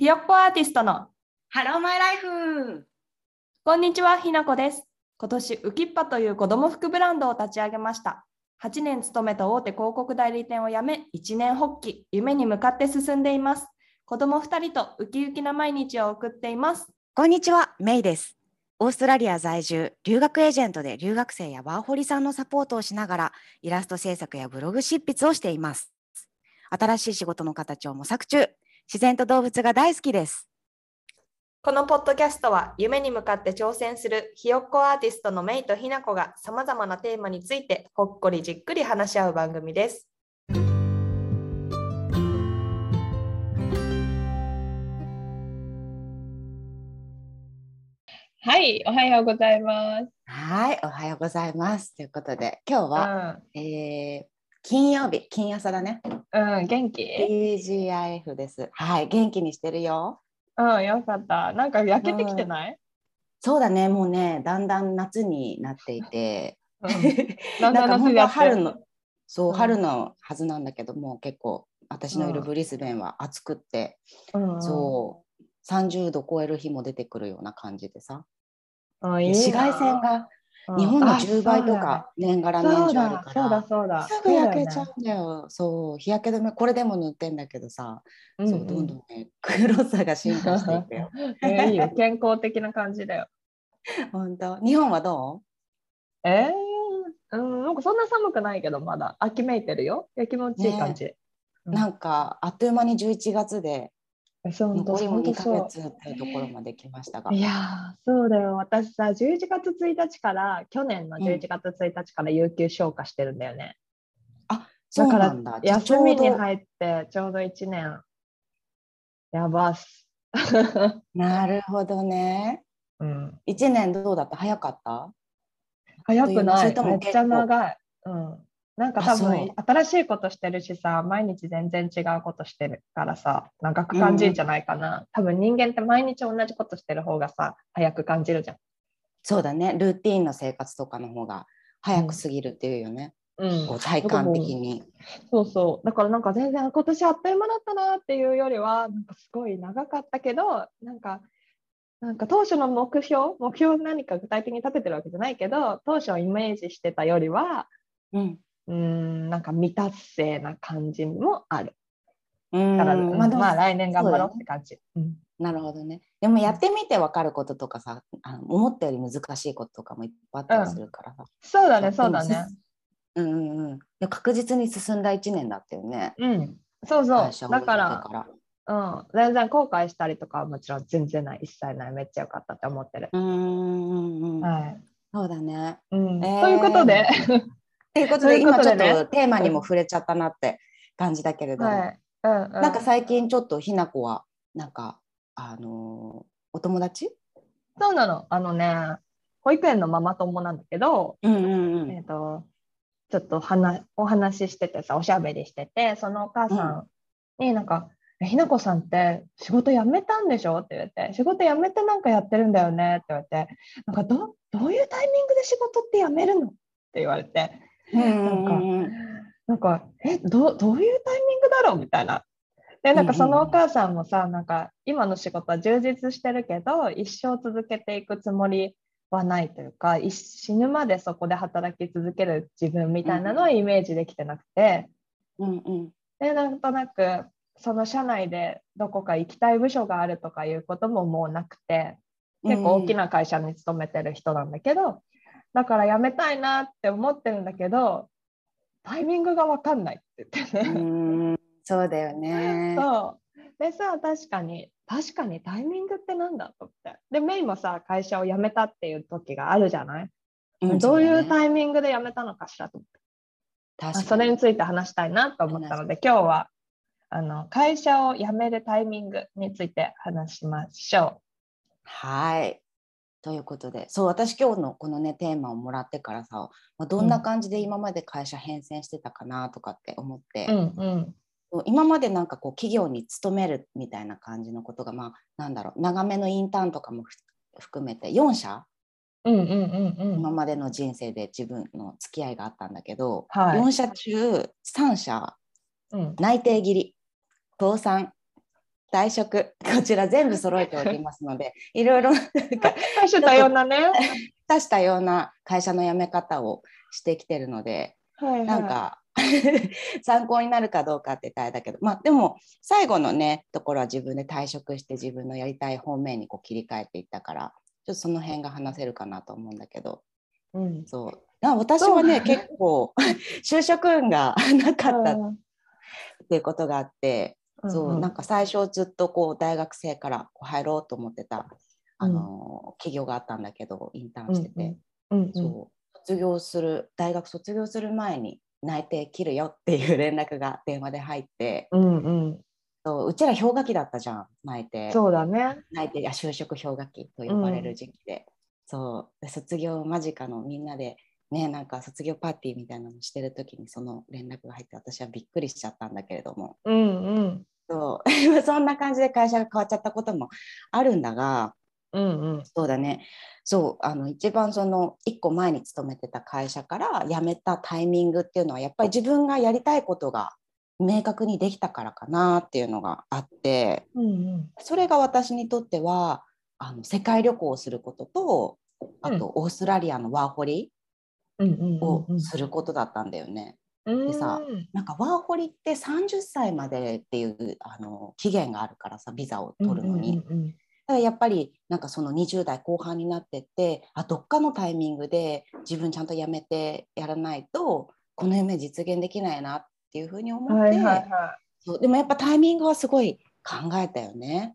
ひよっこアーティストの。ハローマイライフ。こんにちはひなこです。今年ウキッパという子供服ブランドを立ち上げました。8年勤めた大手広告代理店を辞め1年発起。夢に向かって進んでいます。子供2人とウキウキな毎日を送っています。こんにちは、メイです。オーストラリア在住、留学エージェントで留学生やワーホリさんのサポートをしながら、イラスト制作やブログ執筆をしています。新しい仕事の形を模索中、自然と動物が大好きです。このポッドキャストは夢に向かって挑戦するひよっこアーティストのメイとひなこがさまざまなテーマについてほっこりじっくり話し合う番組ですはい、おはようございます。はい、おはようございます。ということで、今日は、えー金曜日、金朝だね。うん、うん、元気 TGIF です。はい、元気にしてるよ。うん、よかった。なんか焼けてきてない、そうだね、もうね、だんだん夏になっていて、うん、なんか本当春のそう、うん。春のはずなんだけども結構私のいるブリスベンは暑くって、うん、そう30度超える日も出てくるような感じでさ。うん、紫外線がうん日本のあ10倍とか年がら年中あるかだそうだらそうだ。すぐ焼けちゃうんだよ。そう日焼け止めこれでも塗ってんだけどさ、そうだよねそうどんどんね黒さが進化していくよ。いいよ。健康的な感じだよ。本当？日本はどえー、うんなんかそんな寒くないけどまだ。秋めいてるよ。気持ちいい感じ、う、うん。なんかあっという間に11月でえそう残りも2ヶそう。月っていうところまで来ましたが。いやーそうだよ。私さ11月1日から去年の11月1日から有給消化してるんだよね、そうだからなんだ。じゃあ休みに入ってちょうど1年。やばっす、なるほどね。うん、一年どうだった？早かった？早くそないめっちゃ長い、うん、なんか多分新しいことしてるしさ毎日全然違うことしてるからさ長く感じるんじゃないかな、多分人間って毎日同じことしてる方がさ早く感じるじゃんそうだね。ルーティンの生活とかの方が早く過ぎるっていうよね。うんこう体感的に。そうそう。だからなんか全然今年あっという間だったなっていうよりは、なんかすごい長かったけど、なんか、なんか当初の目標、目標を何か具体的に立ててるわけじゃないけど、当初イメージしてたよりは、うん。うーん、なんか未達成な感じもある。うんだから、まあ、来年頑張ろうって感じ。うんなるほどね。でもやってみて分かることとかさ、あの思ったより難しいこととかもいっぱいあったりするからさ。そうだね、そうだね。うんうんうん。で確実に進んだ一年だったよね。うん。そうそう。だからうん、全然後悔したりとかはもちろん全然ない、一切ない、めっちゃ良かったって思ってる。うんうんうん。はい。そうだね。うんえーということで、っていうことで今ちょっとテーマにも触れちゃったなって感じだけれども、はい。うんうん、なんか最近ちょっとひなこはなんかあのーお友達？そうなの。あのね、保育園のママ友なんだけど、うんうんうえっ、と、ちょっと話お話ししててさ、おしゃべりしてて、そのお母さんになんか、えひなこさんって仕事辞めたんでしょ？って言われて、仕事辞めてなんかやってるんだよね？って言われて、なんかどどういうタイミングで仕事って辞めるの？って言われて、うんなんかなんか、え、どどういうタイミングだろう？みたいな。で、なんかそのお母さんもさ、なんか今の仕事は充実してるけど、一生続けていくつもりはないというか、一死ぬまでそこで働き続ける自分みたいなのはイメージできてなくて、うんうん。で、なんとなく、その社内でどこか行きたい部署があるとかいうことももうなくて、結構大きな会社に勤めてる人なんだけど、だから辞めたいなって思ってるんだけど、タイミングが分かんないって言ってね。うんそうだよね。そう。でさ、確かに、確かにタイミングってなんだと思って。で、メイもさ、会社を辞めたっていう時があるじゃない、んどういうタイミングで辞めたのかしらと思って。確かにあそれについて話したいなと思ったので、今日はあの会社を辞めるタイミングについて話しましょはい。ということで、そう、私今日のこのね、テーマをもらってからさ、まあ、どんな感じで今まで会社変遷してたかなとかって思って、う。うんうん。今までなんかこう企業に勤めるみたいな感じのことが、まあ、なんだろう、長めのインターンとかもふ含めて4社、うんうんうんうん。今までの人生で自分の付き合いがあったんだけど、はい4社中3社うん、内定切り倒産退職こちら全部揃えておりますので いろいろ多種多様なね。多種多様な会社の辞め方をしてきてるのではいはい。なんか 参考になるかどうかってたれだけどまあでも最後のねところは自分で退職して自分のやりたい方面にこう切り替えていったからちょっとその辺が話せるかなと思うんだけど。うん。そう。な私はねそう結構 就職運がなかったっうん。ていうことがあって、そうなんか最初ずっとこう大学生から入ろうと思ってたあの、企業があったんだけどインターンしてて、うんうん。そう。卒業する大学卒業する前に内定切るよっていう連絡が電話で入って。うんうん。そううちら氷河期だったじゃん内定。そうだね。内定や就職氷河期と呼ばれる時期で、そう。で卒業間近のみんなでねなんか卒業パーティーみたいなのしてる時にその連絡が入って私はびっくりしちゃったんだけれども。うんうん。そう。そんな感じで会社が変わっちゃったこともあるんだが。うんうん。そうだね。そうあの一番その1個前に勤めてた会社から辞めたタイミングっていうのはやっぱり自分がやりたいことが明確にできたからかなっていうのがあって。うんうん。それが私にとってはあの世界旅行をすることとあとオーストラリアのワーホリをうんすることだったんだよね。うんでさなんかワーホリって30歳までっていうあの期限があるからさビザを取るのに。だからやっぱりなんかその20代後半になってってあどっかのタイミングで自分ちゃんとやめてやらないとこの夢実現できないなっていうふうに思って、そうでもやっぱタイミングはすごい考えたよね。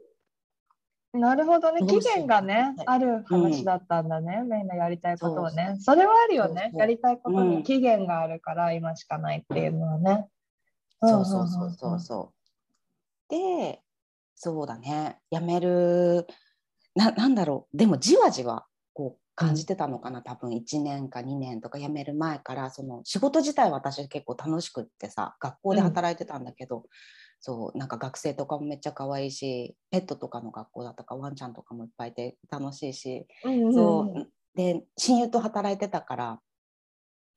い。なるほどね。期限がねはい、ある話だったんだね。メインのやりたいことはね。それはあるよね。やりたいことうん。に期限があるから今しかないっていうのはね。そうそうそうそうそう。でそうだね。やめるななんだろう。でもじわじわこう感じてたのかな、多分。1年か2年とか辞める前からその仕事自体は私結構楽しくってさ学校で働いてたんだけど、そうなんか学生とかもめっちゃ可愛いしペットとかの学校だったからワンちゃんとかもいっぱいいて楽しいし、うんうんそうで親友と働いてたから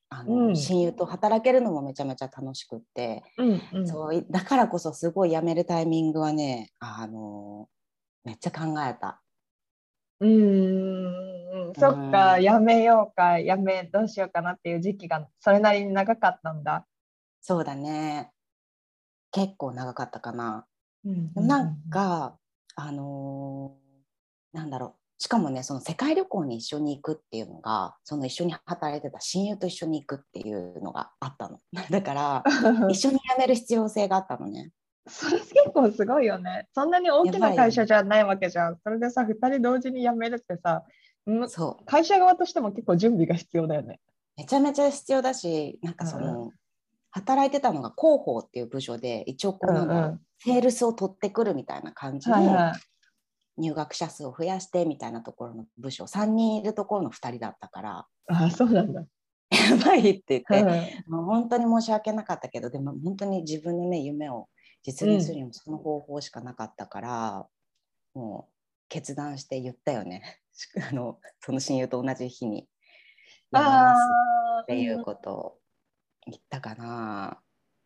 あの、うん親友と働けるのもめちゃめちゃ楽しくって。うんうんそうい だからこそすごい辞めるタイミングはね、あのめっちゃ考えた。うんそっか、やめようか、やめ、どうしようかなっていう時期がそれなりに長かったんだ。そうだね。結構長かったかな。うんでもなんか、あのーなんだろう。しかもね、その世界旅行に一緒に行くっていうのが、その一緒に働いてた親友と一緒に行くっていうのがあったの。だから、一緒に辞める必要性があったのね。それ結構すごいよね。そんなに大きな会社じゃないわけじゃん。それでさ、2人同時に辞めるってさ、んそう。会社側としても結構準備が必要だよね。めちゃめちゃ必要だし、なんかその、働いてたのが広報っていう部署で、一応こうなんだろううんうん。セールスを取ってくるみたいな感じで、はいはい。入学者数を増やしてみたいなところの部署。3人いるところの2人だったからあ、そうなんだ。やばいって言うん。って、もう本当に申し訳なかったけどでも本当に自分のね夢を実現するにもその方法しかなかったから、もう決断して言ったよね。あのその親友と同じ日にやめますあっていうーことを言ったかな。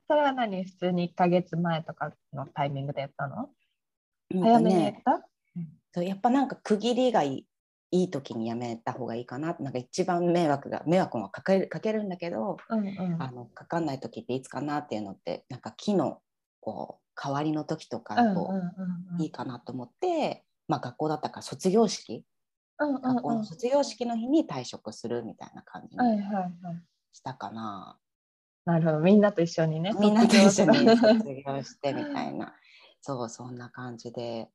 それは何？普通に1ヶ月前とかのタイミングでやったの？うん早めにやっねた、そうやっぱなんか区切りがいいいい時にやめた方がいいかな。なんか一番迷惑が迷惑はかけるかけるんだけど、うんうん。あのかかんない時っていつかなっていうのってなんか木のこう代わりの時とかうんうんこういいかなと思って、まあ、学校だったから卒業式。うんうんうん。学校の卒業式の日に退職するみたいな感じに。したかな、なるほど、みんなと一緒にね。みんなと一緒に卒業してみたいな。そうそんな感じで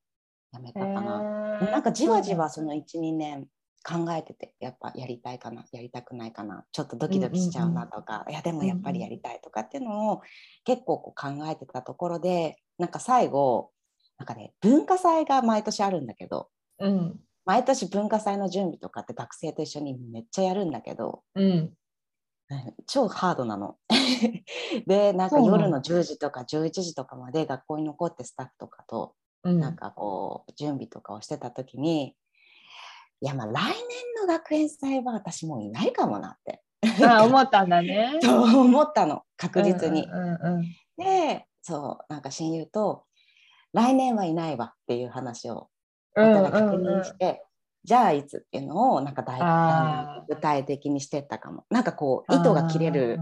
やめたかな。へー。なんかじわじわその12年考えててやっぱやりたいかなやりたくないかな。ちょっとドキドキしちゃうなとか、いやでもやっぱりやりたいとかっていうのを結構こう考えてたところでなんか最後なんかね文化祭が毎年あるんだけどうん。毎年文化祭の準備とかって学生と一緒にめっちゃやるんだけどうん。うん超ハードなの。でなんか夜の10時とか11時とかまで学校に残ってスタッフとかとうん。なんかこう準備とかをしてた時にいやまあ来年の学園祭は私もういないかもなって。あ思ったんだね。そう思ったの。確実に。うんうんうんでそうなんか親友と来年はいないわっていう話をおうん互い確認して、じゃあいつっていうのをなんか大具体的にしてったかも。なんかこう糸が切れる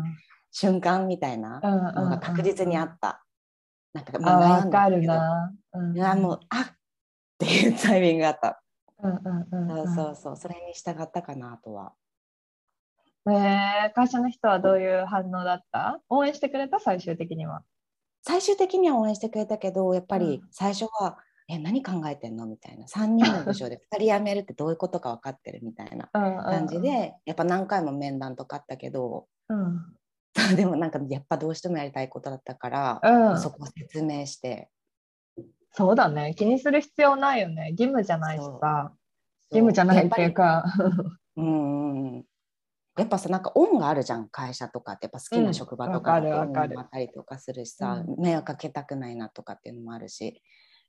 瞬間みたいなのが確実にあった。なんかあまあ悩んだけどな。うんもうあっっていうタイミングがあった。うんうんうんそうそうそうそれに従ったかなとは。えー会社の人はどういう反応だった？応援してくれた？最終的には。最終的には応援してくれたけどやっぱりうん最初は「え何考えてんの?」みたいな3人の部署で 2人辞めるってどういうことか分かってるみたいな感感じ。でやっぱ何回も面談とかあったけどうん でもなんかやっぱどうしてもやりたいことだったから、うん、そこを説明して。そうだね。気にする必要ないよね。義務じゃないしさ。義務じゃないっていうか。うんやっぱさなんか恩があるじゃん。会社とかってやっぱ好きな職場とかうんだとわかるわかる。恩があったりとかするしさ、う迷惑かけたくないなとかっていうのもあるし。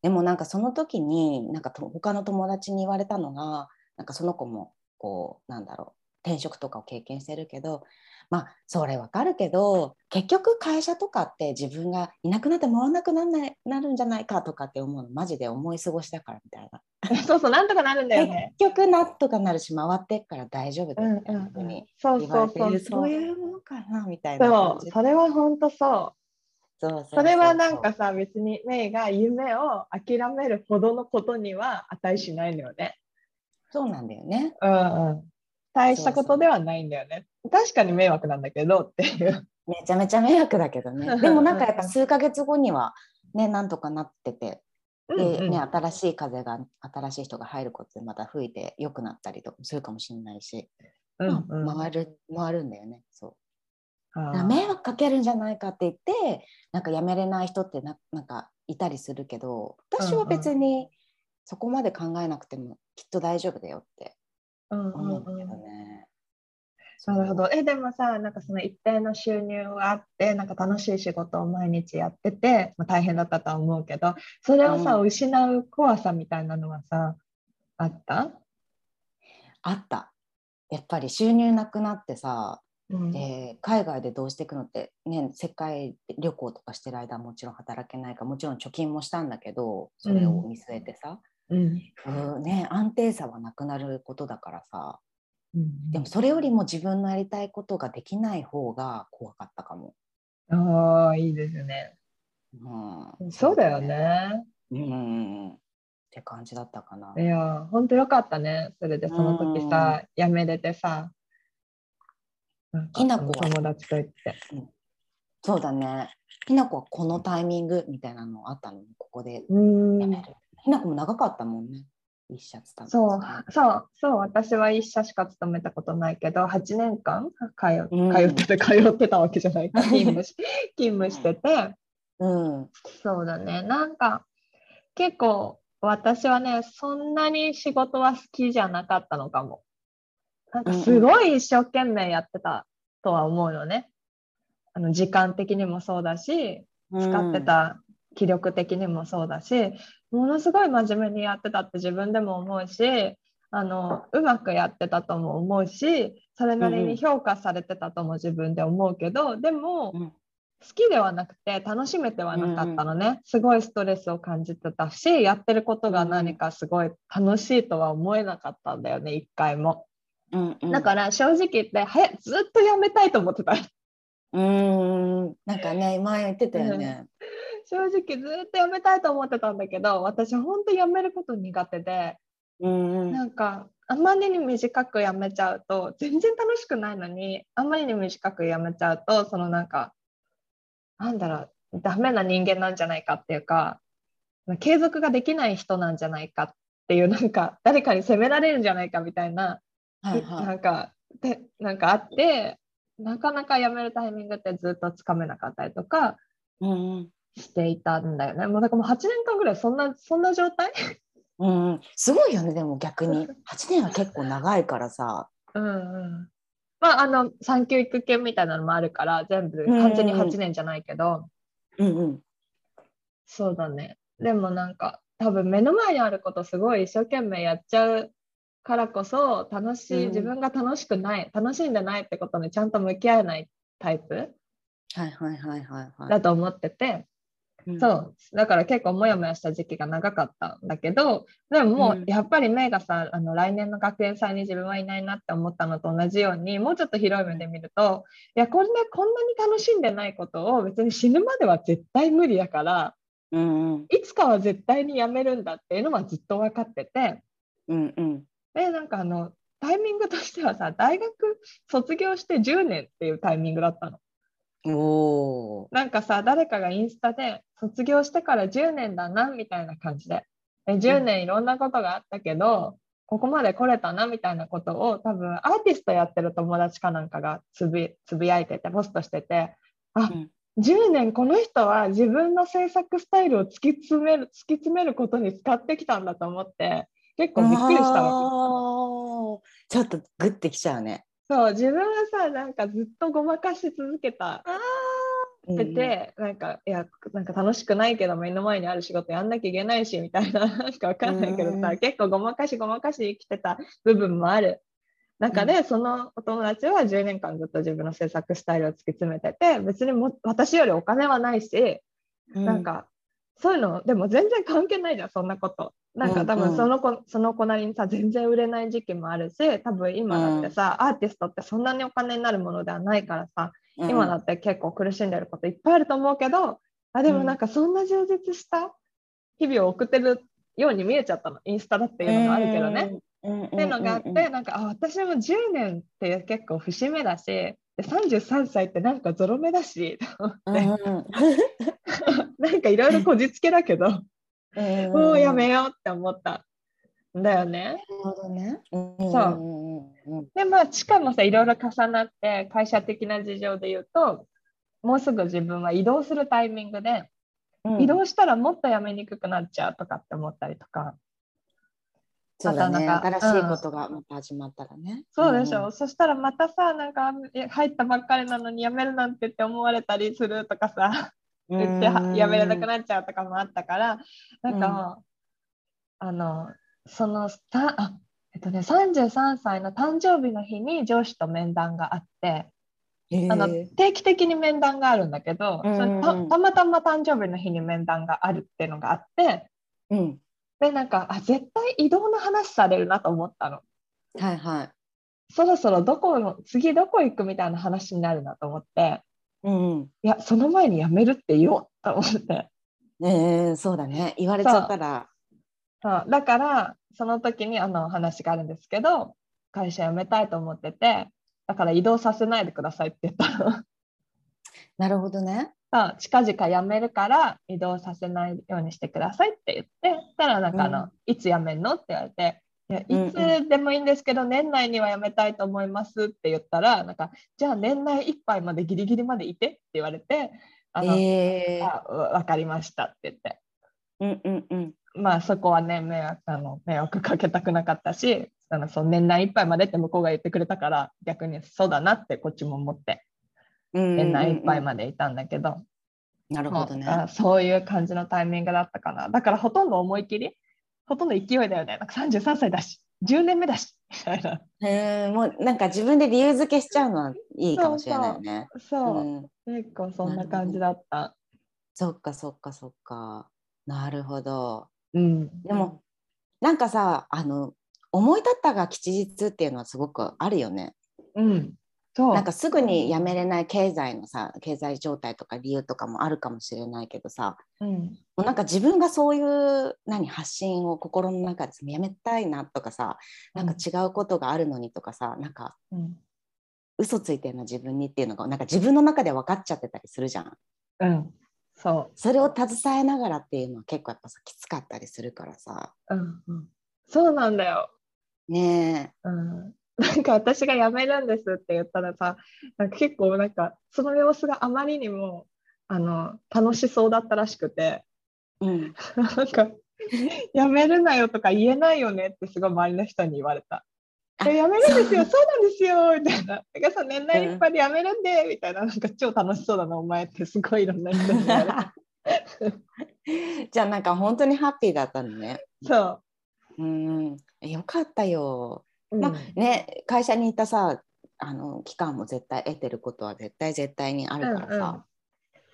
でもなんかその時になんかと他の友達に言われたのがなんかその子もこうなんだろう転職とかを経験してるけどまあそれわかるけど結局会社とかって自分がいなくなって回らなくなんないなるんじゃないかとかって思うのマジで思い過ごしだからみたいな。そうそう、なんとかなるんだよね。結局なんとかなるし回ってっから大丈夫だうんよみたいなふううんにそう言そうそうわれてるそういうものかなみたいなそう、それは本当そう。そうそうそれはなんかさ、別にメイが夢を諦めるほどのことには値しないのよね。そうなんだよねうんうん。大したことではないんだよね。確かに迷惑なんだけどっていう。めちゃめちゃ迷惑だけどね。でもなんかやっぱ数ヶ月後にはねなんとかなってて。で、ね、新しい風が新しい人が入ることでまた吹いて良くなったりとかもするかもしれないし、うんうん。まあ回る回るんだよね。そう。だ迷惑かけるんじゃないかって言ってなんかやめれない人ってななんかいたりするけど私は別にそこまで考えなくてもきっと大丈夫だよってうんうん思うん。うんどね。なるほど。え、でもさ、なんかその一定の収入があって、なんか楽しい仕事を毎日やってて、まあ、大変だったとは思うけど、それをさ、う失う怖さみたいなのはさ、あった？あった。やっぱり収入なくなってさ、うん。で海外でどうしていくのって、ね、世界旅行とかしてる間はもちろん働けないからもちろん貯金もしたんだけどそれを見据えてさ、うん。ふうね、安定さはなくなることだからさ。うんでもそれよりも自分のやりたいことができない方が怖かったかも。ああ、いいですね。うん、そうだよ。ね。うん、って感じだったかな。いや、本当よかったね。それでその時さ、辞めれてさ、きなこは友達と行って。そうだね。ひなこはこのタイミングみたいなのあったのここでうん。辞める。ひなこも長かったもんね。一社勤めてそう、そう、そう、私は一社しか勤めたことないけど、8年間通うん通ってて、通ってたわけじゃないか、勤務し勤務してて、うん。そうだね、なんか結構私はね、そんなに仕事は好きじゃなかったのかも。なんかすごい一生懸命やってたとは思うよね。あの時間的にもそうだし、使ってた気力的にもそうだし、ものすごい真面目にやってたって自分でも思うしあのうまくやってたとも思うしそれなりに評価されてたとも自分で思うけど、でもうん。好きではなくて楽しめてはなかったのね、すごいストレスを感じてたしやってることが何かすごい楽しいとは思えなかったんだよね一回も。うんうん、だから正直言ってはやずっとやめたいと思ってた。うーん。なんかね、前言ってたよね。正直ずっとやめたいと思ってたんだけど私本当やめること苦手でうんうん。なんかあまりに短くやめちゃうと全然楽しくないのにあまりに短くやめちゃうとそのなんかなんだろうダメな人間なんじゃないかっていうか継続ができない人なんじゃないかっていうなんか誰かに責められるんじゃないかみたいな、はいはないんかでなんかあってなかなかやめるタイミングってずっとつかめなかったりとか。していたんだよね。もうだからもう8年間ぐらいそんなそんな状態？うんうん、すごいよね、でも逆に。8年は結構長いからさ。うんうん。まああの産休育休みたいなのもあるから全部うん完全に8年じゃないけど、うんうん。そうだね。でもなんか多分目の前にあることすごい一生懸命やっちゃうからこそ楽しい、うん自分が楽しくない楽しんでないってことにちゃんと向き合えないタイプ？はいはいはいはいはい。だと思っててうん。そう。だから結構モヤモヤした時期が長かったんだけどでももうやっぱりメイがさあの来年の学園祭に自分はいないなって思ったのと同じようにもうちょっと広い目で見るといやこんなこんなに楽しんでないことを別に死ぬまでは絶対無理だからうんうん。いつかは絶対にやめるんだっていうのはずっと分かっててうんうん。でなんかあのタイミングとしてはさ大学卒業して10年っていうタイミングだったの。おー。なんかさ誰かがインスタで卒業してから10年だなみたいな感じで。え10年いろんなことがあったけど、ここまで来れたなみたいなことを多分アーティストやってる友達かなんかがつぶつぶやいててポストしててあ、うん。10年この人は自分の制作スタイルを突き詰める突き詰めることに使ってきたんだと思って結構びっくりしたわけ。ちょっとグッてきちゃうね。そう自分はさなんかずっとごまかし続けたってて、なんかいやなんか楽しくないけど目の前にある仕事やんなきゃいけないしみたいな なんかわかんないけどさ、うん結構ごまかしごまかし生きてた部分もある。中で、そのお友達は10年間ずっと自分の制作スタイルを突き詰めてて別にも私よりお金はないし、うなんかそういうのでも全然関係ないじゃんそんなこと。なんか多うんうん。分その子、その子なりにさ全然売れない時期もあるし多分今だってさ、アーティストってそんなにお金になるものではないからさうん今だって結構苦しんでることいっぱいあると思うけどあでもなんかそんな充実した日々を送ってるように見えちゃったの。インスタだっていうのがあるけどね。。うん。っていうのがあって、なんかあ私も10年って結構節目だしで33歳ってなんかゾロ目だしと思うんって、うん なんかいろいろこじつけだけど、うんもうやめようって思った。んだよね。なるほどね。そうでまあしかもさいろいろ重なって会社的な事情で言うともうすぐ自分は移動するタイミングで、うん移動したらもっと辞めにくくなっちゃうとかって思ったりとかそうだね。またなんか新しいことがまた始まったらね。そうでしょ、そしたらまたさなんか入ったばっかりなのに辞めるなんてって思われたりするとかさうん。言って辞めれなくなっちゃうとかもあったからなんかもう、あのそのたあえっとね33歳の誕生日の日に上司と面談があって。へーあの定期的に面談があるんだけど、うんうんたたまたま誕生日の日に面談があるっていうのがあってうん。でなんかあ絶対移動の話されるなと思ったのはいはい。そろそろどこの次どこ行くみたいな話になるなと思ってうんうん。いやその前に辞めるって言おうと思ってえー、そうだね。言われちゃったら。そうだからその時にあの話があるんですけど会社辞めたいと思っててだから移動させないでくださいって言ったの。なるほどね。近々辞めるから移動させないようにしてくださいって言ってそしたらなんかあの、うんいつ辞めんのって言われていやうんうんいつでもいいんですけど、年内には辞めたいと思いますって言ったらなんかじゃあ年内いっぱいまでギリギリまでいてって言われてあの、えー、あわかりましたって言ってうんうんうん。まあそこはね迷惑あの迷惑かけたくなかったしあのその年内いっぱいまでって向こうが言ってくれたから逆にそうだなってこっちも思ってうん年内いっぱいで。までいたんだけど。なるほどね。そういう感じのタイミングだったかな。だからほとんど思い切り、ほとんど勢いだよね。なんか33歳だし、10年目だし、みたいな。もうなんか自分で理由付けしちゃうのはいいかもしれないよね。そう、うん結構そんな感じだった。そっかそっかそっか。なるほど。うん。でも、なん。かさあの思い立ったが吉日っていうのはすごくあるよね。うん。そう。なん。かすぐにやめれない経済のさ経済状態とか理由とかもあるかもしれないけどさうん。もうなん。か自分がそういう何発信を心の中でやめたいなとかさなん。か違うことがあるのにとかさなん。かうん。嘘ついてるの自分にっていうのがなん。か自分の中で分かっちゃってたりするじゃん。うん。そそれを携えながらっていうのは結構やっぱさきつかったりするからさ。う。うん。うん。そうなんだよ。ねうん。なんか私が辞めるんですって言ったらさ、なんか結構なんかその様子があまりにもあの楽しそうだったらしくて、え。うん。なんか、やめるなよとか言えないよねってすごい周りの人に言われた。あえやめるんですよ、そうなんですよ、みたいな。だからさ、年内いっぱいでやめるんで、みたいな、なんか超楽しそうだな、お前ってすごいいろんな人に言われた。じゃあなんか本当にハッピーだったのね。そうん。よかったよ。う。まあうんね会社にいたさあの期間も絶対得てることは絶対絶対にあるからさ、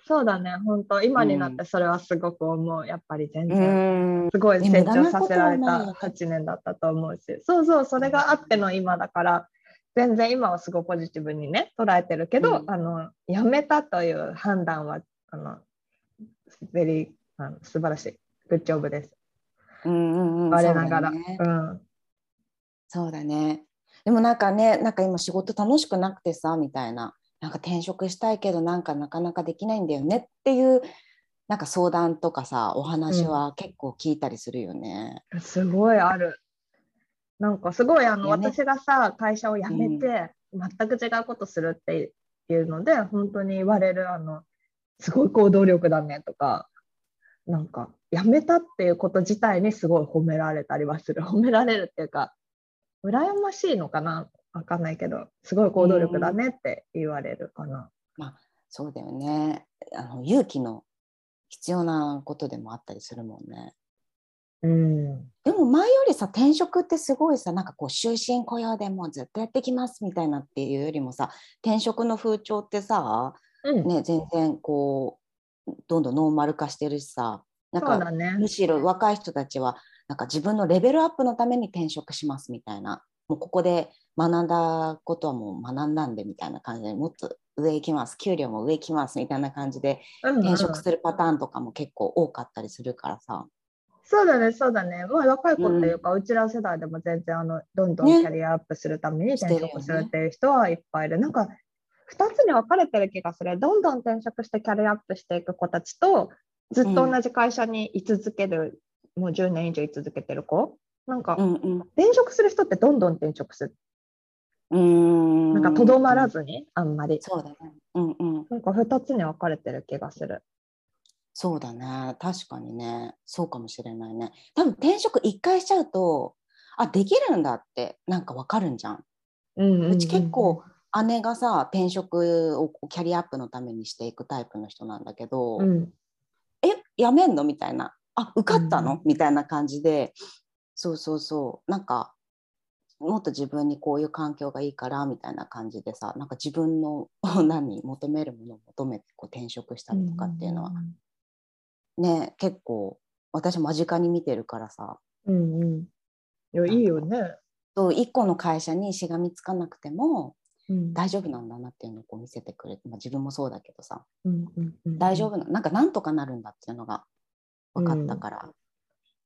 そうだね、本当、今になってそれはすごく思う。やっぱり全う然、んすごい成長させられた無駄なことはないよね8年だったと思うし、そうそう、それがあっての今だから、全然今はすごいポジティブにね、捉えてるけど、うんあの、やめたという判断は、あの、 very、あの素晴らしい。 good job です。うんうんうん我ながら。うん。そうだね。でもなんかね、なんか今仕事楽しくなくてさ、みたいな。なんか転職したいけど、なんかなかなかできないんだよねっていう、なんか相談とかさ、お話は結構聞いたりするよね。すごいある。なんかすごいあのやめ私がさ会社を辞めて全く違うことするっていうので、本当に言われるあのすごい行動力だねとかなんか辞めたっていうこと自体にすごい褒められたりはする。褒められるっていうか羨ましいのかなわかんないけどすごい行動力だねって言われるかな。そうだよね。あの勇気の必要なことでもあったりするもんね。うん、でも前よりさ転職ってすごいさなんかこう終身雇用でもうずっとやってきますみたいなっていうよりもさ転職の風潮ってさ、うんね、全然こうどんどんノーマル化してるしさなんかね。むしろ若い人たちはなんか自分のレベルアップのために転職しますみたいなもうここで学んだことはもう学んだんでみたいな感じでもっと上行きます給料も上行きますみたいな感じでうんうん転職するパターンとかも結構多かったりするからさ。そうだね、そうだね。まあ、若い子っていうか、うちら世代でも全然あのどんどんねキャリアアップするために転職するっていう人はいっぱいいる。なんか2つに分かれてる気がする。どんどん転職してキャリアアップしていく子たちと、ずっと同じ会社に居続ける、もう10年以上居続けてる子。なんか、うんうん転職する人ってどんどん転職する。うーんなんかとどまらずに、あんまり。そうだね。うんうん。なんか2つに分かれてる気がする。そうだね。確かにね。そうかもしれないね。多分転職一回しちゃうと、あ、できるんだってなんかわかるんじゃん。うんうんうんうち結構姉がさ、転職をキャリアアップのためにしていくタイプの人なんだけど、うんえ、やめんの？みたいな。あ、受かったの、うんみたいな感じで、そうそうそう。なんか、もっと自分にこういう環境がいいからみたいな感じでさなんか自分の 何求めるものを求めてこう転職したりとかっていうのは、ね結構私間近に見てるからさ。うんうん。いや、いいよね。そう一個の会社にしがみつかなくてもうん。大丈夫なんだなっていうのをこう見せてくれて、まあ、自分もそうだけどさ。うんうんうん大丈夫ななんかなんとかなるんだっていうのが分かったから、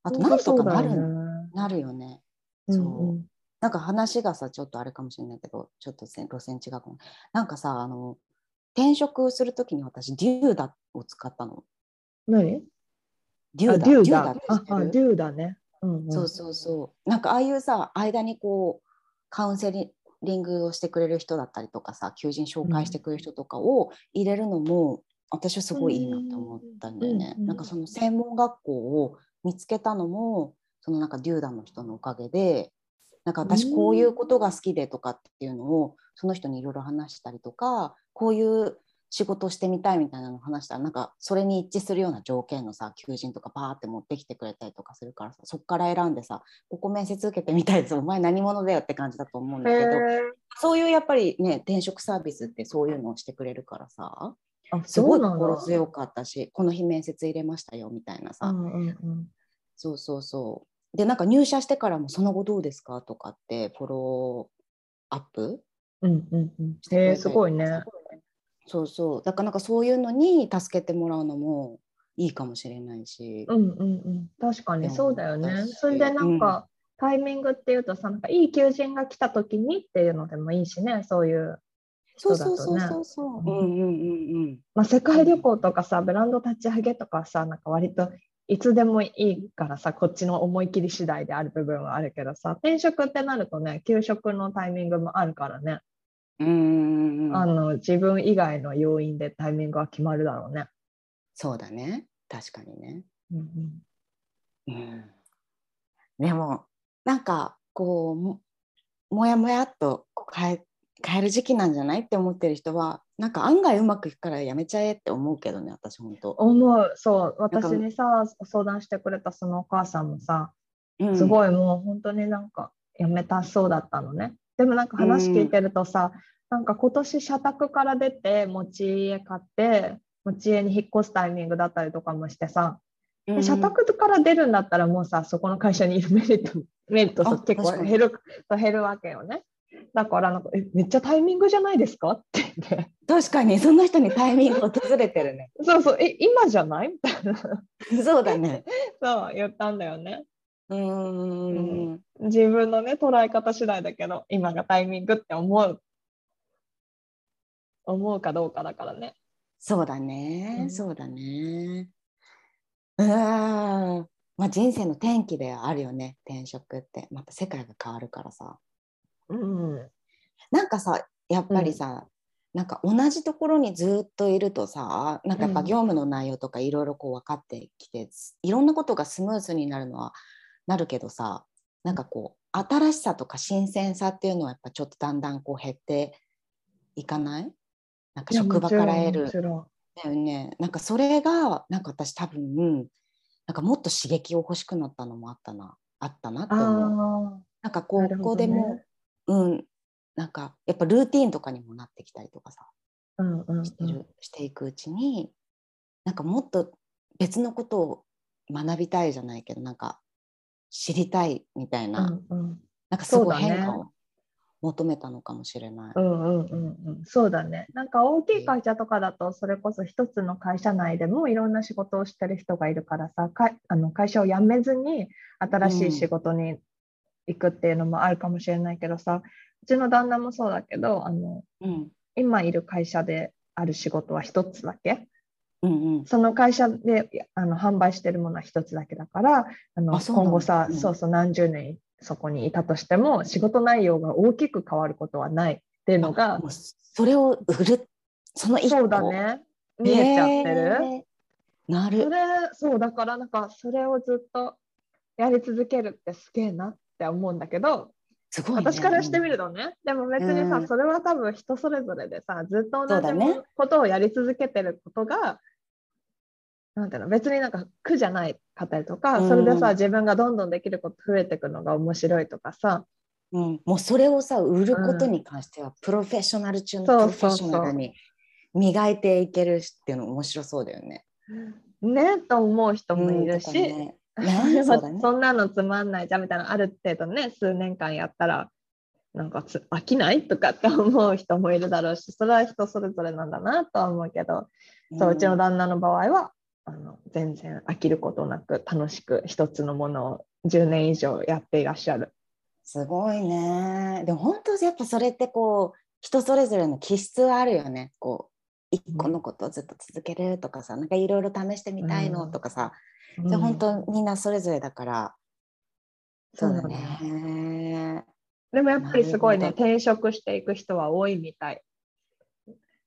あと本なんとかなる,、ねなるよね。うんそう。うんなんか話がさちょっとあれかもしれないけどちょっとせ路線違うかも。なんかさあの転職するときに私デューダを使ったの。何？デューダあデューダ。デューダね。うんうん。そうそうそう。なんかああいうさ間にこうカウンセリングをしてくれる人だったりとかさ求人紹介してくれる人とかを入れるのも、私はすごいいいなと思ったんだよね。うんうん。なんかその専門学校を見つけたのもそのなんかデューダの人のおかげでなんか私こういうことが好きでとかっていうのをその人にいろいろ話したりとかこういう仕事をしてみたいみたいなのを話したらなんかそれに一致するような条件のさ求人とかバーって持ってきてくれたりとかするからさそこから選んでさここ面接受けてみたいですお前何者だよって感じだと思うんだけどそういうやっぱりね転職サービスってそういうのをしてくれるからさあすごい心強かったしこの日面接入れましたよみたいなさ、うんうんうん。そうそうそうでなんか入社してからもその後どうですか？とかってフォローアップ？うんうんうん。えすごいね。そうそう。だからなんかそういうのに助けてもらうのもいいかもしれないし、うんうんうん。確かにそうだよね。私それでなんか、タイミングっていうとさなんかいい求人が来た時にっていうのでもいいしねそういうそう人だとね。そうそうそうそう、うんうんうんうん。まあ、世界旅行とかさ、ブランド立ち上げとかさ、なんか割といつでもいいからさ、こっちの思い切り次第である部分はあるけどさ、転職ってなるとね、休職のタイミングもあるからね、うんあの自分以外の要因でタイミングは決まるだろうね。そうだね。確かにね、うんうん。うん、でもなんかこうももやもやっと変え変える時期なんじゃないって思ってる人はなんか案外うまくいくからやめちゃえって思うけどね私本当、思う、そう、私にさ、相談してくれたそのお母さんもさ、うん。すごいもう本当になんかやめたそうだったのね。でもなんか話聞いてるとさ、なんか今年社宅から出て持ち家買って持ち家に引っ越すタイミングだったりとかもしてさ、うんで社宅から出るんだったらもうさそこの会社にいるメリットメリット結構減る減るわけよね。だからなんかえめっちゃタイミングじゃないですか？って言って確かにその人にタイミング訪れてるね。そうそうえ今じゃない？みたいなそうだね。そう言ったんだよね。うーん。自分のね捉え方次第だけど今がタイミングって思う思うかどうかだからね。そうだね、うんそうだね。うーん。まあ人生の転機ではあるよね、転職って。また世界が変わるからさ。うん。なんかさ、やっぱりさ、なんか同じところにずっといるとさ、なんかやっぱうん。業務の内容とかいろいろこう分かってきて、いろんなことがスムーズになるのはなるけどさ、なんかこう新しさとか新鮮さっていうのはやっぱちょっとだんだんこう減っていかない？なんか職場から得る。だよね。なんかそれがなんか私多分なんかもっと刺激を欲しくなったのもあったなあったなって思う。あなんかこなるほどね。こでも、うん。なんかやっぱルーティーンとかにもなってきたりとかさーうんうんうん。してる、していくうちになんかもっと別のことを学びたいじゃないけどなんか知りたいみたいな、うんうん。なんかすごい変化を求めたのかもしれない。うんうんうんうん、そうだね。なんか大きい会社とかだと、それこそ一つの会社内でもいろんな仕事をしてる人がいるからさ、かあの会社を辞めずに新しい仕事に行くっていうのもあるかもしれないけどさ、うちの旦那もそうだけど、あのうん。今いる会社である仕事は一つだけ。うんうん。その会社であの販売してるものは一つだけだから、あの今後さ、うん。そうそう何十年そこにいたとしても仕事内容が大きく変わることはないっていうのがそれを売るその一個そうだね。見えちゃってる。へー。なそるれ、そう、だからなんか、それをずっとやり続けるってすげえなって思うんだけど、すごい、ね、私からしてみるとね、でも別にさ、うん。それは多分人それぞれでさ、ずっと同じことをやり続けてることが、なんていうの、別になんか苦じゃないかったりとか、うん。それでさ、自分がどんどんできること増えていくのが面白いとかさ、うん、もうそれをさ売ることに関しては、プロフェッショナル中のプそうロフェッショナルに磨いていけるっていうの面白そうだよね。ねと思う人もいるし、ねそねそんなのつまんないじゃんみたいなある程度ね数年間やったらなんかつ飽きないとかって思う人もいるだろうしそれは人それぞれなんだなとは思うけど、そううちの旦那の場合はあの全然飽きることなく楽しく一つのものを10年以上やっていらっしゃる。すごいね。でも本当やっぱそれってこう人それぞれの気質はあるよね。こう一個のことをずっと続けるとかさ、なんかいろいろ試してみたいのとかさ、じゃあ本当みんなそれぞれだから、そうだね。でもやっぱりすごいね転職していく人は多いみたい。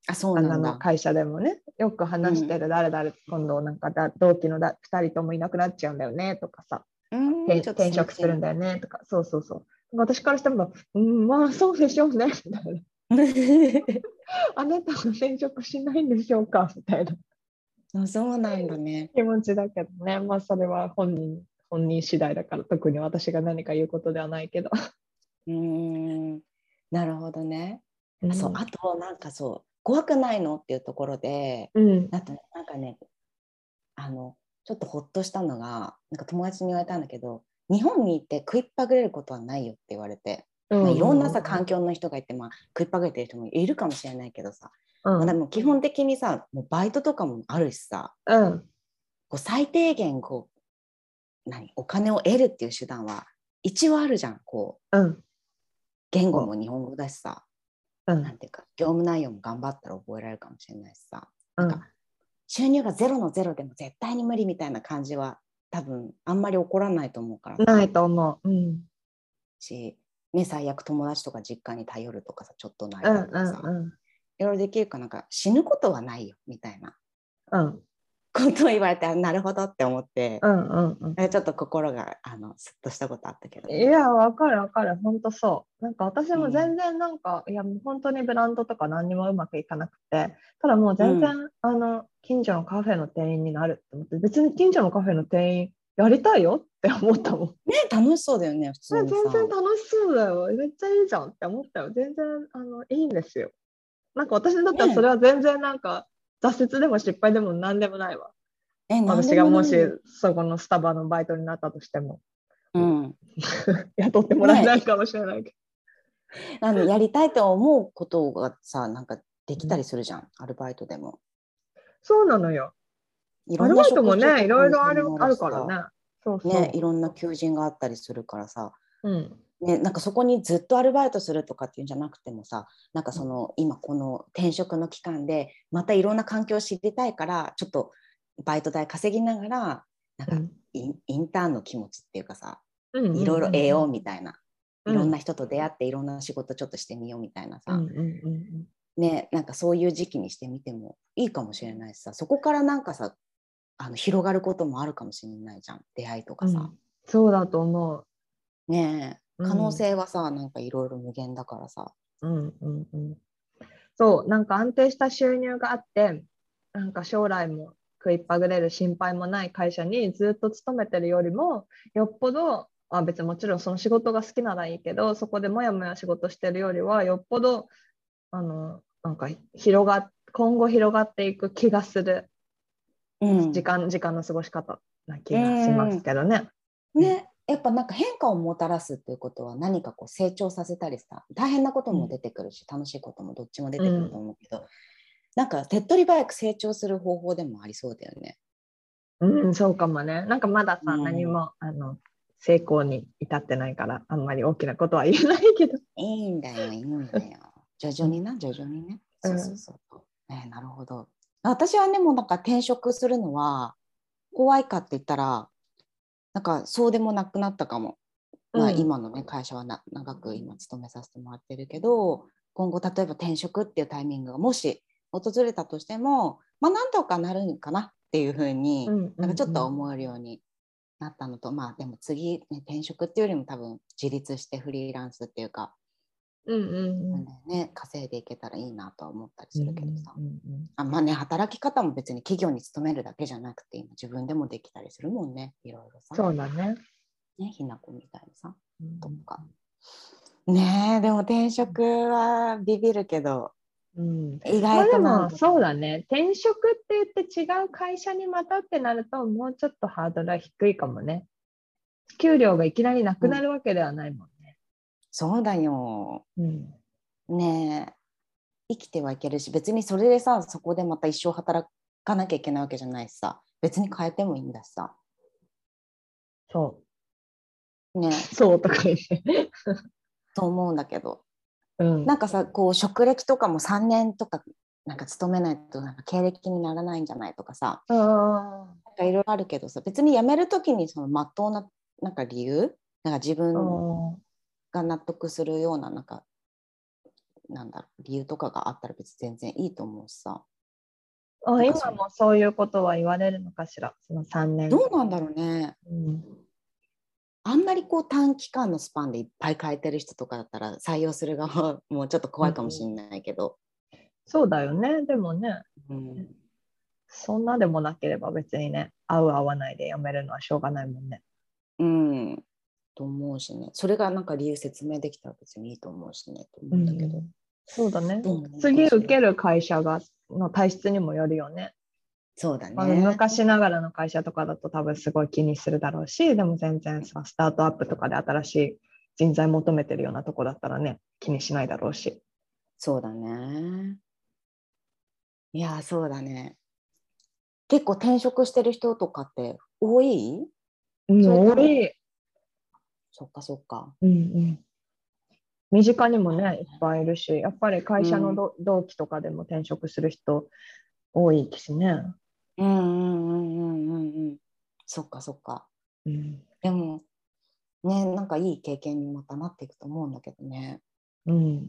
あ、そうあなんだ。の会社でもね。よく話してる誰々、今度なんかだ同期のだ2人ともいなくなっちゃうんだよねとかさ。うん転職するんだよねとか。そうそうそう。私からしてもうんまあそうでしょうねみたいな。あなたは転職しないんでしょうかみたいなあそうなんだね。気持ちだけどね。まあそれは本人本人次第だから特に私が何か言うことではないけど、うーん。なるほどね。うん、そう。あとなんかそう怖くないのっていうところでうん。あとなんかねあのちょっとほっとしたのがなんか友達に言われたんだけど日本に行って食いっぱぐれることはないよって言われて、まあ、いろんなさ環境の人がいて、まあ、食いっぱぐれてる人もいるかもしれないけどさ、うん。まあ、でも基本的にさもうバイトとかもあるしさうん。こう最低限こう何お金を得るっていう手段は一応あるじゃんこう。うん。言語も日本語だしさ、うん。なんていうか業務内容も頑張ったら覚えられるかもしれないしさ。うん。なんか収入がゼロのゼロでも絶対に無理みたいな感じは多分あんまり起こらないと思うから。さないと思う。うん。し、ね、最悪友達とか実家に頼るとかさちょっとのうん間とかさ、うんいろいろできるかなんか死ぬことはないよみたいなうんことを言われてあなるほどって思って、うんうんうんえちょっと心があのスッとしたことあったけど、いや、わかるわかる、本当そう。なんか私も全然なんか、いや、もう本当にブランドとか何にもうまくいかなくて、ただもう全然、あの、近所のカフェの店員になるって思って、別に近所のカフェの店員やりたいよって思ったもん。ね楽しそうだよね普通全にさ然楽しそうだよ。めっちゃいいじゃんって思ったよ。全然、あの、いいんですよ。なんか私にとってはねそれは全然なんか、挫折でも失敗でも何でもないわ。え、私がもしそこのスタバのバイトになったとしてもうん、雇ってもらえないかもしれないけあのやりたいと思うことがさ、なんかできたりするじゃん、アルバイトでも。ど。そうなのよ。いアルバイトもね、いろいろあるあるからね。そうそう。ね、いろんな求人があったりするからさ、うん。ね、なんかそこにずっとアルバイトするとかっていうんじゃなくてもさなんかその今この転職の期間でまたいろんな環境を知りたいからちょっとバイト代稼ぎながらなんかインインターンの気持ちっていうかさうんいろいろ得ようみたいな、うんいろんな人と出会っていろんな仕事ちょっとしてみようみたいなさ、うんうんうんねなんかそういう時期にしてみてもいいかもしれないしさそこからなんかさあの広がることもあるかもしれないじゃん。出会いとかさ、うん。そうだと思う。ね可能性はさ、なんかいろいろ無限だからさ。うんうんうん。そう、なんか安定した収入があって、なんか将来も食いっぱぐれる心配もない会社にずっと勤めてるよりも、よっぽど、あ別にもちろんその仕事が好きならいいけど、そこでもやもや仕事してるよりは、よっぽど、あの、なんか広がっ、今後広がっていく気がする。うん。時間、時間の過ごし方な気がしますけどね。ね、やっぱなんか変化をもたらすっていうことは何かこう成長させたりさ大変なことも出てくるし、楽しいこともどっちも出てくると思うけど、なんか手っ取り早く成長する方法でもありそうだよね。うん、そうかもね。なんかまださ、うん何もあの成功に至ってないから、あんまり大きなことは言えないけど。いいんだよいいんだよ。徐々にな徐々にね。うんそうそうそう。ね、なるほど。私はねもうなんか転職するのは怖いかって言ったらなんかそうでもなくなったかも。まあ、うん今のね会社はな長く今勤めさせてもらってるけど今後例えば転職っていうタイミングがもし訪れたとしてもまあなんとかなるんかなっていうふうに、なんかちょっと思えるようになったのと、まあでも次、ね、転職っていうよりも多分自立してフリーランスっていうか、うんうんうん。ね、稼いでいけたらいいなとは思ったりするけどさ、うんうんあまあね働き方も別に企業に勤めるだけじゃなくて今自分でもできたりするもんね。いろいろさ。そうだね。ねひな子みたいにさ。うんとか。ねえでも転職はビビるけどうん。意外となんか。もそうだね。転職って言って違う会社にまたってなるともうちょっとハードルは低いかもね。給料がいきなりなくなるわけではないもんね、そうだよ。うん。ねえ。生きてはいけるし別にそれでさそこでまた一生働かなきゃいけないわけじゃないしさ。別に変えてもいいんだしさ。そう。そうとか言って、と思うんだけど。うん、なんかさこう職歴とかも3年とかなんか勤めないとなんか経歴にならないんじゃないとかさ。あなんかいろいろあるけどさ別に辞める時にその真っ当ななんか理由？なんか自分ーが納得するようななんかなんだろう理由とかがあったら別に全然いいと思うしさ。あ今もそういうことは言われるのかしらその3年どうなんだろうね。うん。あんまりこう短期間のスパンでいっぱい変えてる人とかだったら採用する側はもうちょっと怖いかもしれないけど、そうだよね。でもね。うん、そんなでもなければ別にね合う合わないでやめるのはしょうがないもんね。うん、と思うしね。それがなんか理由説明できたら別にいいと思うしねと思うんだけど、そうだね。どうなのかしら次受ける会社がの体質にもよるよね。そうだあのね昔ながらの会社とかだと多分すごい気にするだろうし、でも全然さ、スタートアップとかで新しい人材求めてるようなとこだったらね、気にしないだろうし。そうだね。いやそうだね。結構転職してる人とかって多い？うん、多い。そっかそっかうんうん。身近にもね、いっぱいいるし、やっぱり会社のど、同期とかでも転職する人多いしね。うんうんうんうんうんうんそっかそっかうん。でもねなんかいい経験にまたなっていくと思うんだけどねうん。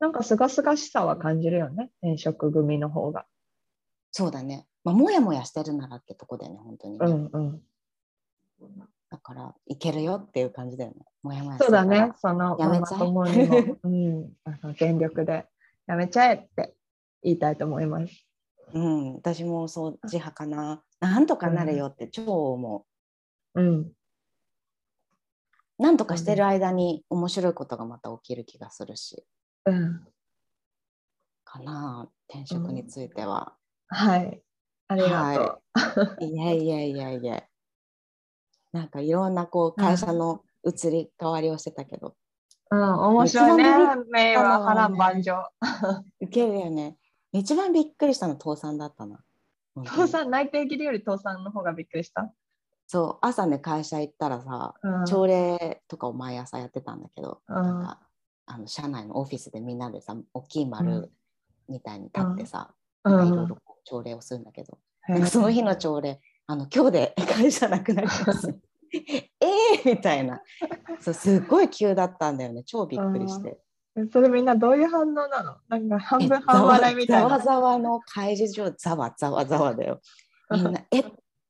なんかすがすがしさは感じるよね、転職組の方が。そうだねまあもやもやしてるならってとこだよね本当にね、うんうん。だからいけるよっていう感じだよね。もやもやそうだね、そのやめちゃえ。ママ友にも、うん、あの全力で。やめちゃえって言いたいと思います。うん。私もそっち派かな。なんとかなるよって超思う、うん、なんとかしてる間に面白いことがまた起きる気がするし。うん、かなっ転職については。はい。ありがとう。いやいやいやいや。なんかいろんなこう会社の移り変わりをしてたけど、うん、面白いね。名は波乱万丈。受けるよね。一番びっくりしたの倒産だったな。倒産、内定切りより倒産の方がびっくりした？そう、朝ね、会社行ったらさ、うん。朝礼とかを毎朝やってたんだけど、うん。なんかあの社内のオフィスでみんなでさ、大きい丸みたいに立ってさ、いろいろ朝礼をするんだけど、なんかその日の朝礼、あの今日で会社なくなります。えーみたいなそう。すっごい急だったんだよね。超びっくりして。それみんなどういう反応なの？なんか半え分半笑いみたいざわな。ざわの会議場、ざわざわざわだよ。みんな、えっ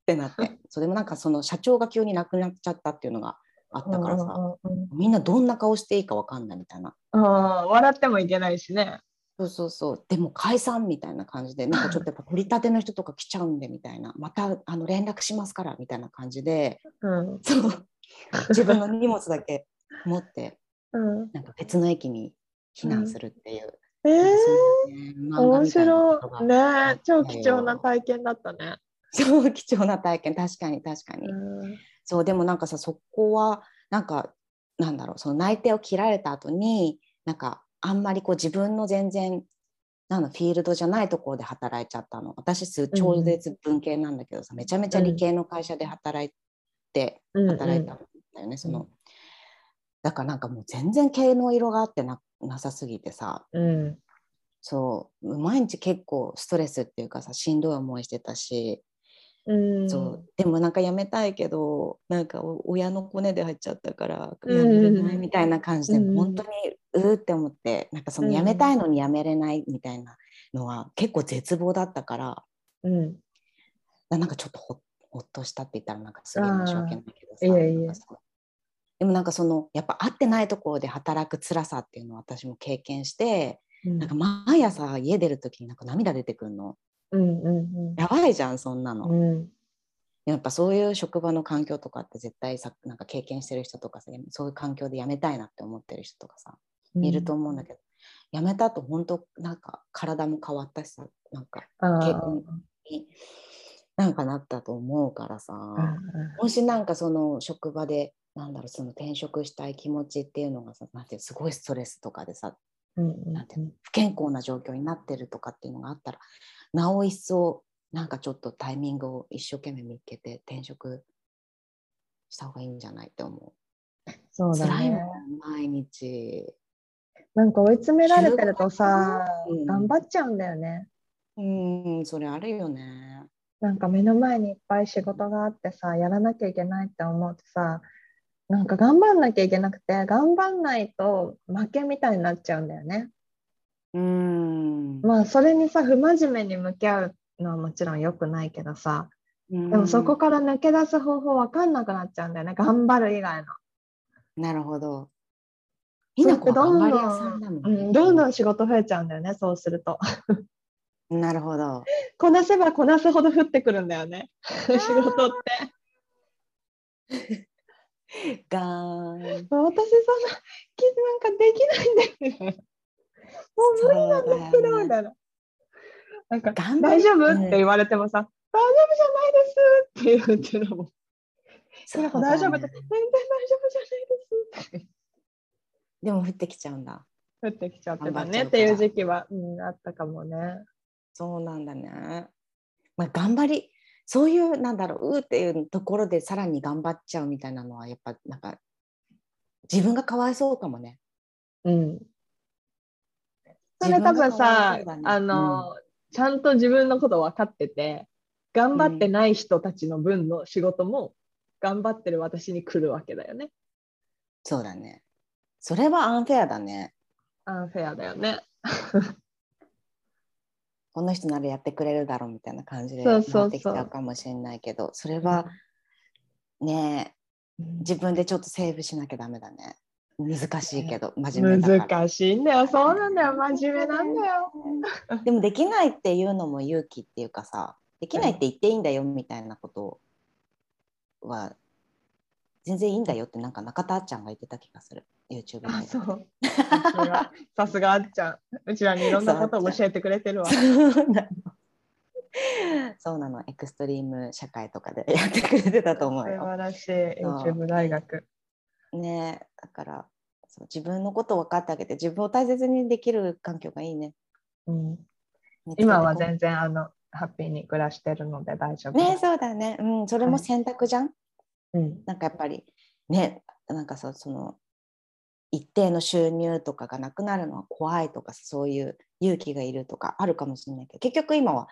てなって。それもなんかその社長が急に亡くなっちゃったっていうのがあったからさ、みんなどんな顔していいかわかんないみたいな。うん笑ってもいけないしね。そうそうそう。でも解散みたいな感じで、なんかちょっとやっぱ取り立ての人とか来ちゃうんでみたいな。またあの連絡しますからみたいな感じで、うんそう。自分の荷物だけ持って、うん、なんか別の駅に避難するっていう。えなんかー、面白がい。ね超貴重な体験だったね。超貴重な体験確かに確かに、うんそうでもなんかさそこはなんかなんだろうその内定を切られた後になんかあんまりこう自分の全然なんだフィールドじゃないところで働いちゃったの。私す超絶文系なんだけどさ、めちゃめちゃ理系の会社で働いて、うん。働いたんだよね、その。だからなんかもう全然毛の色があってななさすぎてさ。うん。そう。毎日結構ストレスっていうかさしんどい思いしてたし、うん。そう。でもなんかやめたいけどなんかお親のコネで入っちゃったからうんやめれないみたいな感じで、うん本当にうーって思ってなんかそのやめたいのにやめれないみたいなのは結構絶望だったからうん。ななんかちょっとほほっとしたって言ったらなんかすげえ申し訳ないけどさいえいえなんかそうでもなんかそのやっぱ会ってないところで働く辛さっていうのを私も経験して、うん。なんか毎朝家出る時になんか涙出てくるのうんうんやばいじゃんそんなの。うん。やっぱそういう職場の環境とかって絶対さなんか経験してる人とかさそういう環境で辞めたいなって思ってる人とかさうん。いると思うんだけど、辞めた後本当なんか体も変わったしさなんか結婚になんかなったと思うからさ、うんもしなんかその職場でなんだろうその転職したい気持ちっていうのがさなんてすごいストレスとかでさうんうんなんて不健康な状況になってるとかっていうのがあったらなお一層なんかちょっとタイミングを一生懸命見つけて転職した方がいいんじゃないって思う。そうだね毎日。なんか追い詰められてるとさ、うん頑張っちゃうんだよね。うんそれあるよね。なんか目の前にいっぱい仕事があってさ、やらなきゃいけないって思うとさ、なんか頑張んなきゃいけなくて、頑張んないと負けみたいになっちゃうんだよね。うん。まあそれにさ、不真面目に向き合うのはもちろん良くないけどさ、ででもそこから抜け出す方法わかんなくなっちゃうんだよね。頑張る以外の。なるほど。ひなこはてどんど頑張り屋さんだもんね。ん、うん、どんどん仕事増えちゃうんだよね、そうすると。なるほど。こなせばこなすほど降ってくるんだよね、仕事って。ガーン。私そんな、きなんかできないんだよね。もう無理なんだけど、みたいな。なんか、大丈夫うんって言われてもさ、大丈夫じゃないですって言うっていうのも、そうなんか大丈夫って、だ全然ね大丈夫じゃないですってでも降ってきちゃうんだ。降ってきちゃってたねっていう時期は、うん、あったかもね。そうなんだね。まあ、頑張り、そういう、なんだろう、うーっていうところでさらに頑張っちゃうみたいなのは、やっぱ、なんか、自分がかわいそうかもね。うん。それ多分さ、ねあの、ちゃんと自分のこと分かってて、頑張ってない人たちの分の仕事も、頑張ってる私に来るわけだよね。そうだね。それはアンフェアだね。アンフェアだよね。この人ならやってくれるだろうみたいな感じでなってきちゃうかもしれないけど、それはね、自分でちょっとセーブしなきゃダメだね。難しいけど、真面目だから。難しいんだよ。そうなんだよ。真面目なんだよ。でもできないっていうのも勇気っていうかさできないって言っていいんだよみたいなことは全然いいんだよってなんか中田あっちゃんが言ってた気がする YouTube あ、で。そう。さすが、さすがあっちゃん。うちらにいろんなことを教えてくれてるわ。そうなの。エクストリーム社会とかでやってくれてたと思う素よ。晴らしい YouTube 大学。ねだからそう自分のことを分かってあげて自分を大切にできる環境がいいね。うん、今は全然あのハッピーに暮らしてるので大丈夫ね。そうだね。うんそれも選択じゃん。うん、なんかやっぱりねなんかさその一定の収入とかがなくなるのは怖いとかそういう勇気がいるとかあるかもしれないけど結局今は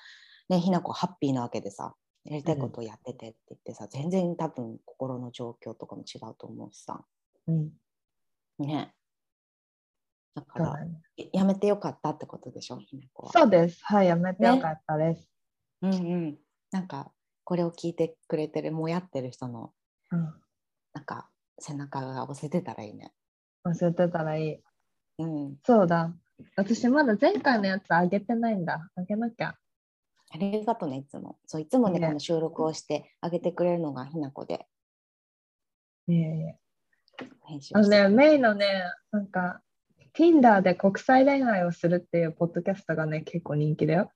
ねひな子ハッピーなわけでさやりたいことをやっててって言ってさ、全然多分心の状況とかも違うと思うしさうん、ねだからねやめてよかったってことでしょひな子は。そうです。はい、やめてよかったです。うんうん、なんかこれを聞いてくれてるもやってる人のうん、なんか背中が押せてたらいいね。忘れてたらいい。うん、そうだ。私まだ前回のやつあげてないんだ。あげなきゃ。ありがとうね、いつも。そう、いつもね、ねこの収録をしてあげてくれるのがひなこでいえいえ。編集あのね、メイのね、なんか、Tinder で国際恋愛をするっていうポッドキャストがね、結構人気だよ。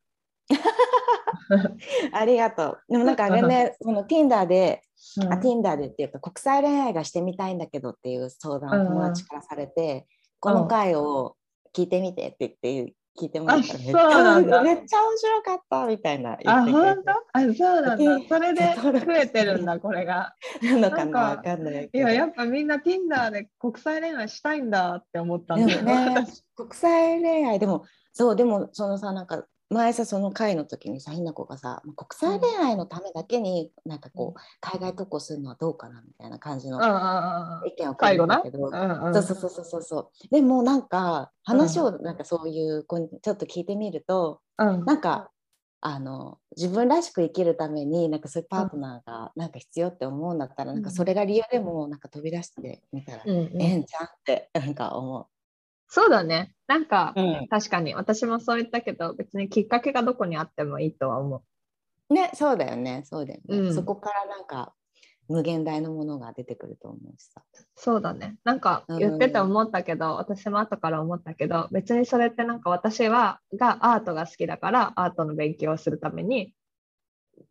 ありがとう。でもなんかあれね、その Tinder で、うんあ Tinder でっていうか国際恋愛がしてみたいんだけどっていう相談を友達からされて、この回を聞いてみてって言って聞いてもらったらあめっちそうなんだゃめっちゃ面白かったみたいな言あ、本当？あ、そうなんだ。それで増えてるんだ、これが。なのかななんかわかんない。いや、やっぱみんな Tinder で国際恋愛したいんだって思ったんだよね、国際恋愛でもそうでもそのさなんか前さその会の時にさひな子がさ国際恋愛のためだけになんかこう海外渡航するのはどうかなみたいな感じのうんうんうん意見をくれ最後な。たけど、うんうんそうそうそうそうそう。でもなんか話をなんかそういう子にちょっと聞いてみると、うん。なんかあの自分らしく生きるためになんかそういうパートナーがなんか必要って思うんだったら、なんかそれが理由でもなんか飛び出してみたら、うんうん。ええんじゃんってなんか思そうだね。なんか、う。うん確かに私もそう言ったけど、別にきっかけがどこにあってもいいとは思う。ね、そうだよね、そうだよね。うんそこからなんか無限大のものが出てくると思うしさ。そうだね。なんか言ってて思ったけど、私も後から思ったけど、別にそれってなんか私はがアートが好きだから、アートの勉強をするために、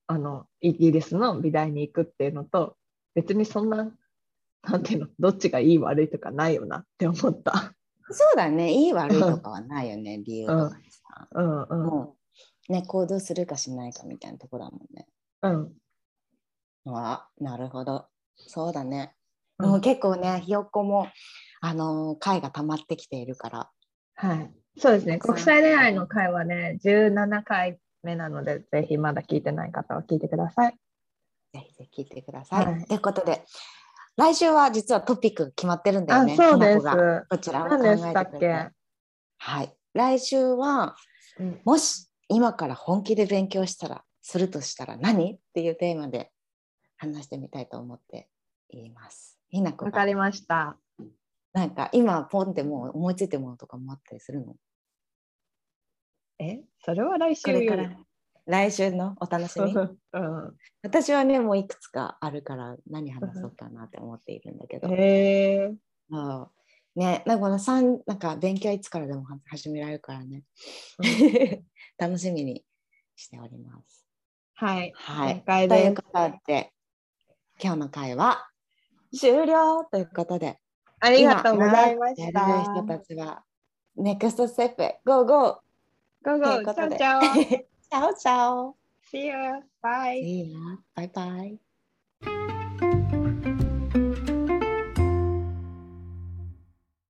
あの、イギリスの美大に行くっていうのと、別にそんな、なんていうの、どっちがいい悪いとかないよなって思った。そうだね、いい悪いとかはないよね、理由とかでさ。うんうん。もうね、行動するかしないかみたいなところだもんね。うん。あなるほど。そうだね。うんもう結構ね、ひよっこも、あのー回が溜まってきているから。はい。そうですね。国際恋愛の会はね、17回目なので、ぜひまだ聞いてない方は聞いてください。ぜひぜひ聞いてください。はいということで、来週は実はトピック決まってるんだよあ、ね。そうです。こちらを考え何でしたてはい。来週は、うんもし今から本気で勉強したらするとしたら何？っていうテーマで話してみたいと思っています。ひなこがわかりました。なんか今ポンってもう思いついてるものとかもあったりするの？え、それは来週から来週のお楽しみ？うん、私はねもういくつかあるから何話そうかなって思っているんだけど、へえ。ねなんかこの三なんか勉強はいつからでも始められるからね 楽しみにしております。はい。はい。ということで、今日の会は終了ということで、ありがとうございまやるした。人たちは、 next step へ、 go go go go、ciao ciao。ciao ciao See you. Bye. See ya. Bye bye.